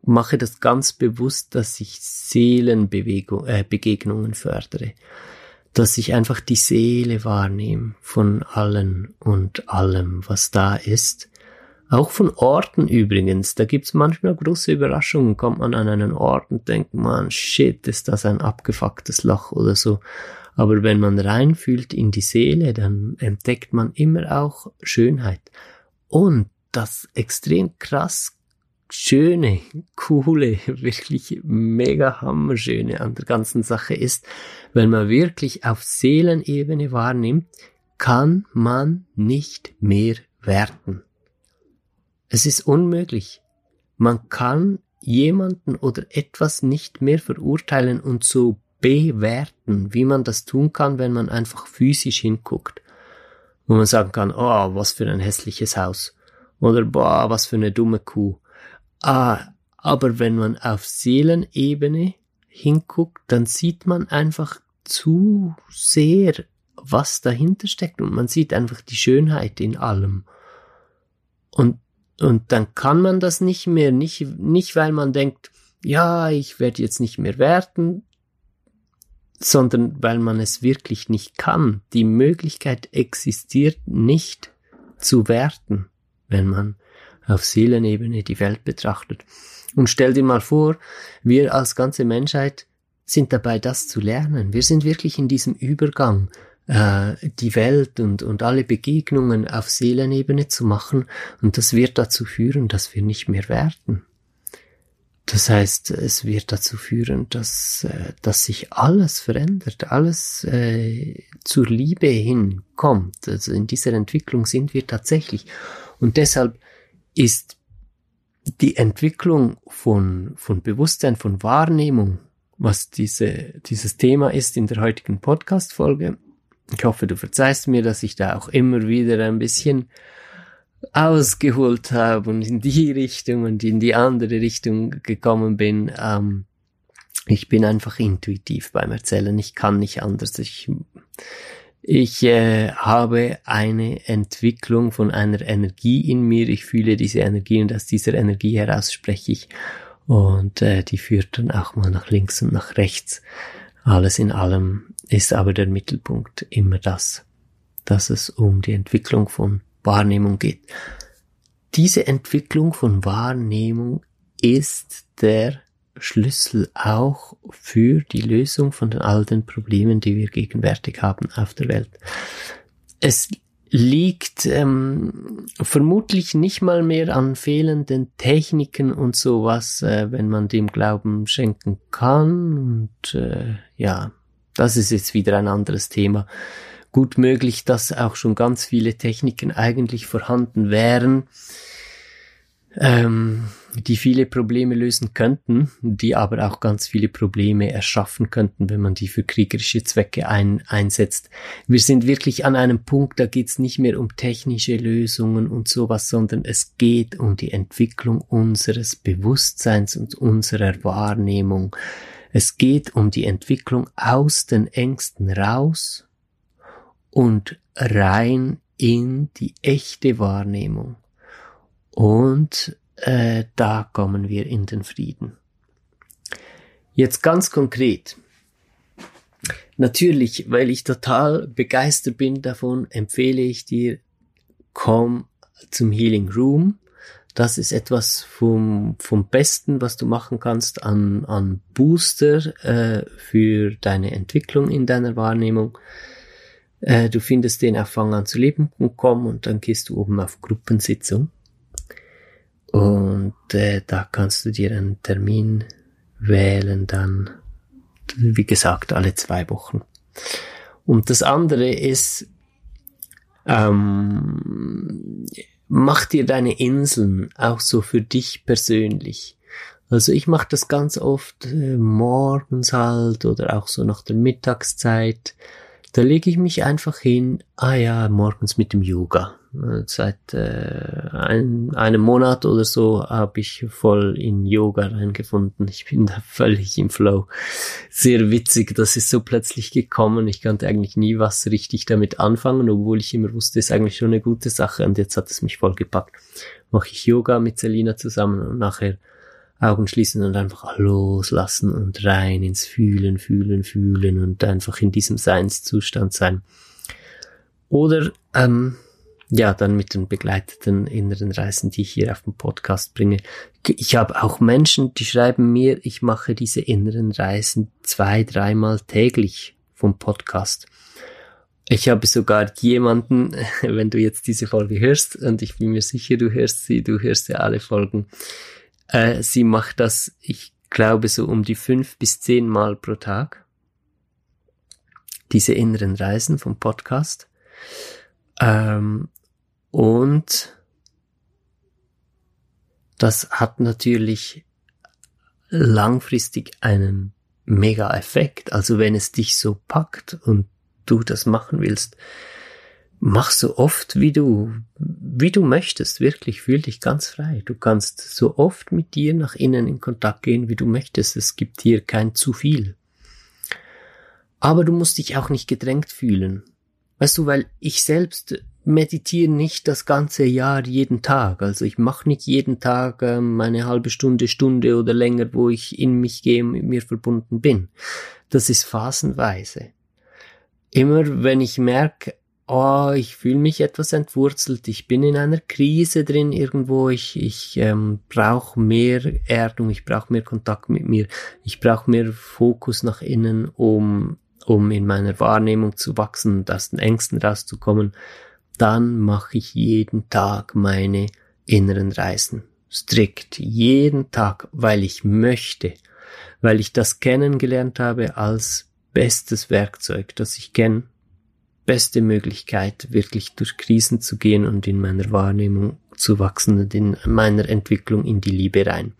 A: mache das ganz bewusst, dass ich Seelenbewegung, äh, fördere dass ich einfach die Seele wahrnehme von allen und allem, was da ist. Auch von Orten übrigens. Da gibt's manchmal große Überraschungen. Kommt man an einen Ort und denkt man, shit, ist das ein abgefucktes Loch oder so. Aber wenn man reinfühlt in die Seele, dann entdeckt man immer auch Schönheit. Und das extrem krass Schöne, coole, wirklich mega hammerschöne an der ganzen Sache ist, wenn man wirklich auf Seelenebene wahrnimmt, kann man nicht mehr werten. Es ist unmöglich. Man kann jemanden oder etwas nicht mehr verurteilen und so bewerten, wie man das tun kann, wenn man einfach physisch hinguckt. Wo man sagen kann, oh, was für ein hässliches Haus. Oder boah, was für eine dumme Kuh. Ah, aber wenn man auf Seelenebene hinguckt, dann sieht man einfach zu sehr, was dahinter steckt und man sieht einfach die Schönheit in allem. Und, und dann kann man das nicht mehr, nicht, nicht weil man denkt, ja, ich werde jetzt nicht mehr werten, sondern weil man es wirklich nicht kann. Die Möglichkeit existiert nicht zu werten, wenn man auf Seelenebene die Welt betrachtet. Und stell dir mal vor, wir als ganze Menschheit sind dabei, das zu lernen. Wir sind wirklich in diesem Übergang, äh, die Welt und, und alle Begegnungen auf Seelenebene zu machen. Und das wird dazu führen, dass wir nicht mehr werden. Das heißt, es wird dazu führen, dass, äh, dass sich alles verändert, alles äh, zur Liebe hinkommt. Also in dieser Entwicklung sind wir tatsächlich. Und deshalb ist die Entwicklung von, von Bewusstsein, von Wahrnehmung, was diese, dieses Thema ist in der heutigen Podcast-Folge. Ich hoffe, du verzeihst mir, dass ich da auch immer wieder ein bisschen ausgeholt habe und in die Richtung und in die andere Richtung gekommen bin. Ähm, ich bin einfach intuitiv beim Erzählen. Ich kann nicht anders. Ich, ich äh, habe eine Entwicklung von einer Energie in mir. Ich fühle diese Energie und aus dieser Energie heraus spreche ich. Und äh, die führt dann auch mal nach links und nach rechts. Alles in allem ist aber der Mittelpunkt immer das, dass es um die Entwicklung von Wahrnehmung geht. Diese Entwicklung von Wahrnehmung ist der Schlüssel auch für die Lösung von den all den Problemen, die wir gegenwärtig haben auf der Welt. Es liegt ähm, vermutlich nicht mal mehr an fehlenden Techniken und sowas, äh, wenn man dem Glauben schenken kann. Und äh, ja, das ist jetzt wieder ein anderes Thema. Gut möglich, dass auch schon ganz viele Techniken eigentlich vorhanden wären. Ähm, die viele Probleme lösen könnten, die aber auch ganz viele Probleme erschaffen könnten, wenn man die für kriegerische Zwecke ein, einsetzt. Wir sind wirklich an einem Punkt, da geht es nicht mehr um technische Lösungen und sowas, sondern es geht um die Entwicklung unseres Bewusstseins und unserer Wahrnehmung. Es geht um die Entwicklung aus den Ängsten raus und rein in die echte Wahrnehmung. Und äh, da kommen wir in den Frieden. Jetzt ganz konkret. Natürlich, weil ich total begeistert bin davon, empfehle ich dir, komm zum Healing Room. Das ist etwas vom, vom Besten, was du machen kannst an, an Booster äh, für deine Entwicklung in deiner Wahrnehmung. Äh, du findest den auf fanganzuleben.com und dann gehst du oben auf Gruppensitzung. Und äh, da kannst du dir einen Termin wählen, dann, wie gesagt, alle zwei Wochen. Und das andere ist, ähm, mach dir deine Inseln auch so für dich persönlich. Also ich mache das ganz oft äh, morgens halt oder auch so nach der Mittagszeit. Da lege ich mich einfach hin, ah ja, morgens mit dem Yoga. Seit äh, ein, einem Monat oder so habe ich voll in Yoga reingefunden. Ich bin da völlig im Flow. Sehr witzig, das ist so plötzlich gekommen. Ich konnte eigentlich nie was richtig damit anfangen, obwohl ich immer wusste, ist eigentlich schon eine gute Sache und jetzt hat es mich voll gepackt. Mache ich Yoga mit Selina zusammen und nachher Augen schließen und einfach loslassen und rein ins Fühlen, Fühlen, Fühlen und einfach in diesem Seinszustand sein. Oder ähm, ja, dann mit den begleiteten inneren Reisen, die ich hier auf dem Podcast bringe. Ich habe auch Menschen, die schreiben mir, ich mache diese inneren Reisen zwei, dreimal täglich vom Podcast. Ich habe sogar jemanden, wenn du jetzt diese Folge hörst, und ich bin mir sicher, du hörst sie, du hörst ja alle Folgen, äh, sie macht das, ich glaube, so um die fünf bis zehn Mal pro Tag. Diese inneren Reisen vom Podcast. Ähm, und das hat natürlich langfristig einen mega Effekt. Also wenn es dich so packt und du das machen willst, mach so oft, wie du, wie du möchtest. Wirklich, fühl dich ganz frei. Du kannst so oft mit dir nach innen in Kontakt gehen, wie du möchtest. Es gibt hier kein zu viel. Aber du musst dich auch nicht gedrängt fühlen. Weißt du, weil ich selbst meditiere nicht das ganze Jahr jeden Tag. Also ich mache nicht jeden Tag ähm, eine halbe Stunde, Stunde oder länger, wo ich in mich gehe und mit mir verbunden bin. Das ist phasenweise. Immer wenn ich merke, oh, ich fühle mich etwas entwurzelt, ich bin in einer Krise drin irgendwo, ich, ich ähm, brauche mehr Erdung, ich brauche mehr Kontakt mit mir, ich brauche mehr Fokus nach innen, um, um in meiner Wahrnehmung zu wachsen und aus den Ängsten rauszukommen dann mache ich jeden Tag meine inneren Reisen. Strikt, jeden Tag, weil ich möchte, weil ich das kennengelernt habe als bestes Werkzeug, das ich kenne, beste Möglichkeit, wirklich durch Krisen zu gehen und in meiner Wahrnehmung zu wachsen und in meiner Entwicklung in die Liebe rein.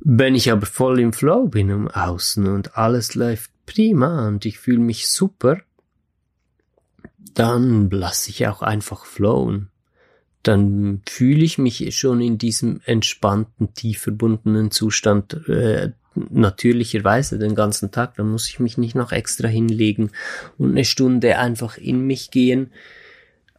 A: Wenn ich aber voll im Flow bin im Außen und alles läuft prima und ich fühle mich super, dann lasse ich auch einfach flowen. Dann fühle ich mich schon in diesem entspannten, tief verbundenen Zustand äh, natürlicherweise den ganzen Tag. Dann muss ich mich nicht noch extra hinlegen und eine Stunde einfach in mich gehen.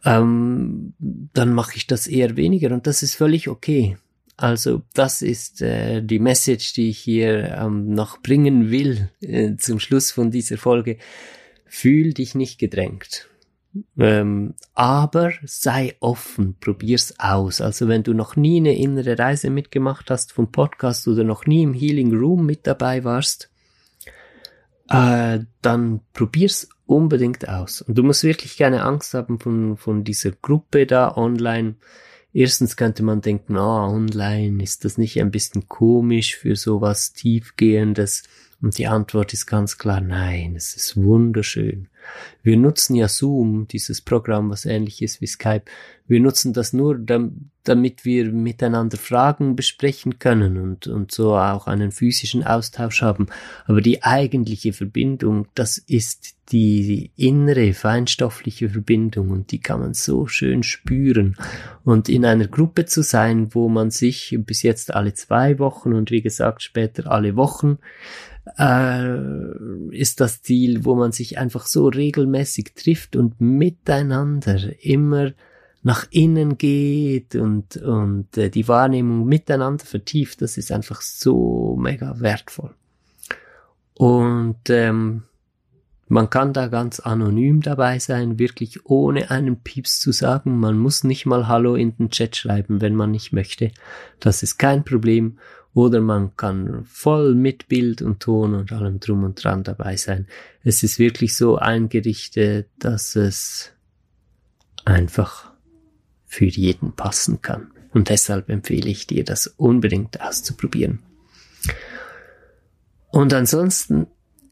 A: Ähm, dann mache ich das eher weniger und das ist völlig okay. Also das ist äh, die Message, die ich hier ähm, noch bringen will äh, zum Schluss von dieser Folge. Fühl dich nicht gedrängt. Ähm, aber sei offen, probier's aus. Also wenn du noch nie eine innere Reise mitgemacht hast vom Podcast oder noch nie im Healing Room mit dabei warst, äh, dann probier's unbedingt aus. Und du musst wirklich keine Angst haben von, von dieser Gruppe da online. Erstens könnte man denken, ah, oh, online ist das nicht ein bisschen komisch für sowas tiefgehendes Und die Antwort ist ganz klar nein, es ist wunderschön. Wir nutzen ja Zoom, dieses Programm, was ähnlich ist wie Skype. Wir nutzen das nur, damit wir miteinander Fragen besprechen können und, und so auch einen physischen Austausch haben. Aber die eigentliche Verbindung, das ist die innere, feinstoffliche Verbindung und die kann man so schön spüren. Und in einer Gruppe zu sein, wo man sich bis jetzt alle zwei Wochen und wie gesagt später alle Wochen äh, ist das Ziel, wo man sich einfach so regelmäßig trifft und miteinander immer nach innen geht und, und äh, die Wahrnehmung miteinander vertieft, das ist einfach so mega wertvoll. Und ähm, man kann da ganz anonym dabei sein, wirklich ohne einen Pieps zu sagen. Man muss nicht mal Hallo in den Chat schreiben, wenn man nicht möchte. Das ist kein Problem. Oder man kann voll mit Bild und Ton und allem drum und dran dabei sein. Es ist wirklich so eingerichtet, dass es einfach für jeden passen kann. Und deshalb empfehle ich dir, das unbedingt auszuprobieren. Und ansonsten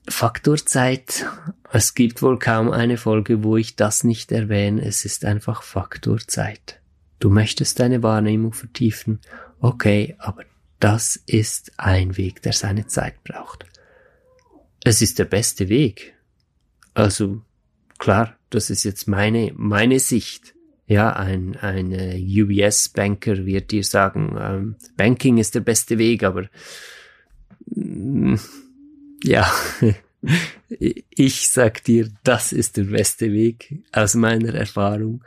A: Faktorzeit. Es gibt wohl kaum eine Folge, wo ich das nicht erwähne. Es ist einfach Faktorzeit. Du möchtest deine Wahrnehmung vertiefen. Okay, aber das ist ein Weg, der seine Zeit braucht. Es ist der beste Weg. Also klar, das ist jetzt meine meine Sicht. Ja, ein ein äh, UBS Banker wird dir sagen, ähm, Banking ist der beste Weg, aber mm, ja, ich sag dir, das ist der beste Weg aus meiner Erfahrung.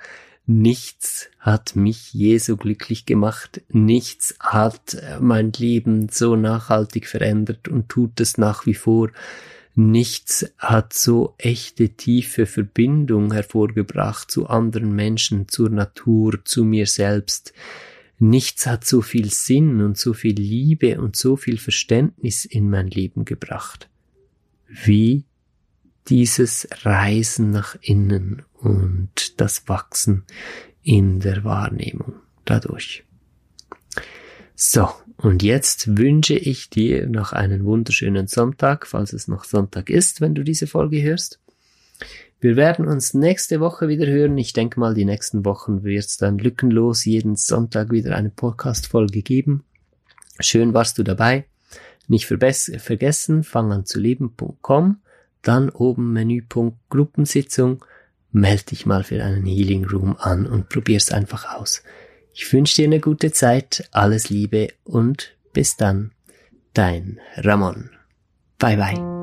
A: Nichts hat mich je so glücklich gemacht, nichts hat mein Leben so nachhaltig verändert und tut es nach wie vor. Nichts hat so echte tiefe Verbindung hervorgebracht zu anderen Menschen, zur Natur, zu mir selbst. Nichts hat so viel Sinn und so viel Liebe und so viel Verständnis in mein Leben gebracht, wie dieses Reisen nach innen und das Wachsen in der Wahrnehmung dadurch. So, und jetzt wünsche ich dir noch einen wunderschönen Sonntag, falls es noch Sonntag ist, wenn du diese Folge hörst. Wir werden uns nächste Woche wieder hören. Ich denke mal, die nächsten Wochen wird es dann lückenlos jeden Sonntag wieder eine Podcast-Folge geben. Schön warst du dabei. Nicht vergessen, fang an zu leben.com dann oben Menüpunkt Gruppensitzung, melde dich mal für einen Healing Room an und probier's einfach aus. Ich wünsche dir eine gute Zeit, alles Liebe und bis dann, dein Ramon. Bye bye.